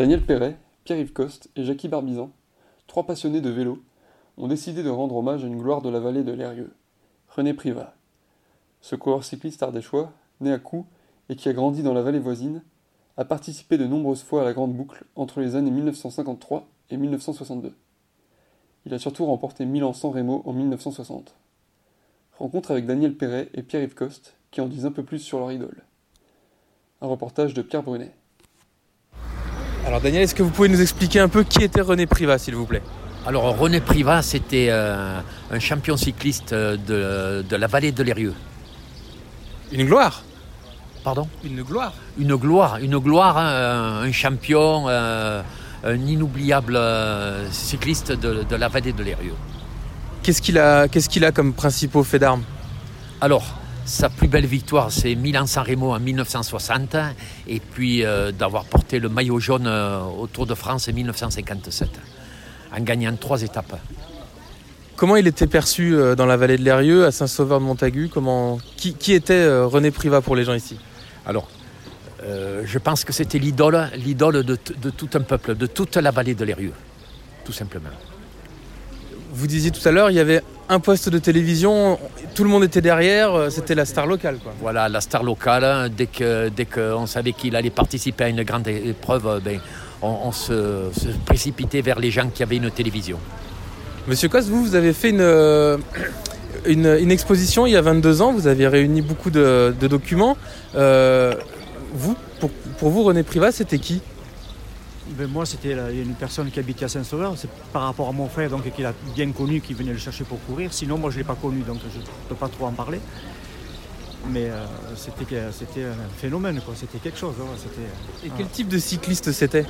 Daniel Perret, Pierre-Yves Coste et Jackie Barbizan, trois passionnés de vélo, ont décidé de rendre hommage à une gloire de la vallée de l'Erieux, René Privat. Ce coureur cycliste ardéchois, né à Coux et qui a grandi dans la vallée voisine, a participé de nombreuses fois à la Grande Boucle entre les années 1953 et 1962. Il a surtout remporté Milan-San Remo en 1960. Rencontre avec Daniel Perret et Pierre-Yves Coste qui en disent un peu plus sur leur idole. Un reportage de Pierre Brunet. Alors Daniel, est-ce que vous pouvez nous expliquer un peu qui était René Privat, s'il vous plaît? Alors René Privat, c'était euh, un champion cycliste de, de la vallée de l'Érieux. Une gloire? Pardon? Une gloire? Une gloire, une gloire, hein, un champion, euh, un inoubliable euh, cycliste de, de la vallée de l'Érieux. Qu'est-ce qu'il a, qu'est-ce qu'il a comme principaux faits d'armes? Alors, sa plus belle victoire, c'est Milan-San Remo en 1960, et puis euh, d'avoir porté le maillot jaune euh, au Tour de France en 1957, en gagnant trois étapes. Comment il était perçu euh, dans la vallée de l'Erieux, à Saint-Sauveur de Montagu Comment, qui, qui était René Privat pour les gens ici? Alors, euh, je pense que c'était l'idole, l'idole de, t- de tout un peuple, de toute la vallée de l'Érieux, tout simplement. Vous disiez tout à l'heure, il y avait un poste de télévision, tout le monde était derrière, euh, c'était la star locale. Quoi. Voilà, la star locale, hein, dès que dès qu'on savait qu'il allait participer à une grande épreuve, euh, ben, on, on se, se précipitait vers les gens qui avaient une télévision. Monsieur Coste, vous, vous avez fait une, euh, une, une exposition il y a 22 ans, vous avez réuni beaucoup de, de documents. Euh, vous, pour, pour vous, René Privat, c'était qui? Ben, moi, c'était la- une personne qui habitait à Saint-Sauveur. C'est par rapport à mon frère, donc qu'il a bien connu, qui venait le chercher pour courir. Sinon, moi, je ne l'ai pas connu, donc je ne peux pas trop en parler. Mais euh, c'était un phénomène, quoi. C'était quelque chose. ouais. C'était Et quel type de cycliste c'était?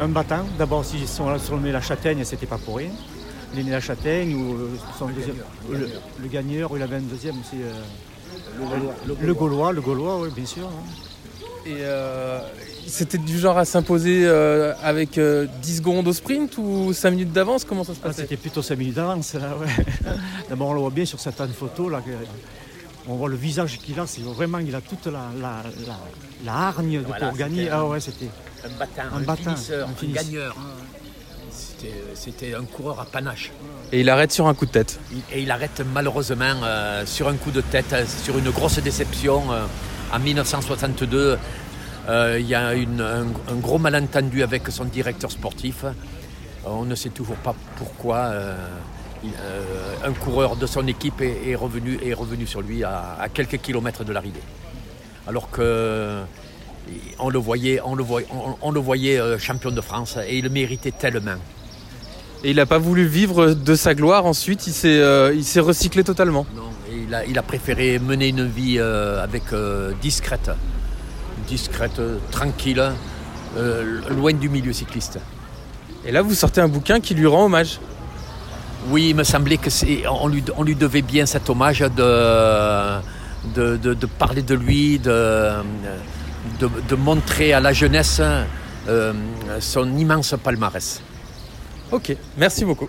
Un battant. D'abord, si on surnommait la châtaigne, c'était pas pour rien. L'aîné la châtaigne ou euh, son deuxième, le, le gagneur, il avait un deuxième aussi. euh, le, Gaulois, le Gaulois, oui, bien sûr. hein. Et euh, c'était du genre à s'imposer euh, avec euh, 10 secondes au sprint ou 5 minutes d'avance? Comment ça se Ah, passait? C'était plutôt 5 minutes d'avance, là, ouais. D'abord, on le voit bien sur certaines photos, là. on voit le visage qu'il a, c'est vraiment, il a toute la, la, la, la hargne de- Voilà, pour gagner. c'était Ah un- ouais, c'était. Un battant, Un un, battant, finisseur, un un, gagneur. C'était- C'était un coureur à panache. Et il arrête sur un coup de tête. Et il arrête malheureusement euh, sur un coup de tête, euh, sur une grosse déception. En 1962, euh, il y a une- un, un gros malentendu avec son directeur sportif. On ne sait toujours pas pourquoi euh, il- euh, un coureur de son équipe est, est revenu, est revenu sur lui à, à quelques kilomètres de l'arrivée. Alors que on le voyait, on le voyait, on- on le voyait champion de France et il le méritait tellement. Et il n'a pas voulu vivre de sa gloire ensuite, il s'est recyclé totalement. Non, il, a, il a préféré mener une vie euh, avec euh, discrète, discrète, euh, tranquille, loin du milieu cycliste. Et là, vous sortez un bouquin qui lui rend hommage. Oui, il me semblait que c'est, on lui, on lui devait bien cet hommage de, de, de- de parler de lui, de, de, de montrer à la jeunesse euh, son immense palmarès. Ok, merci beaucoup.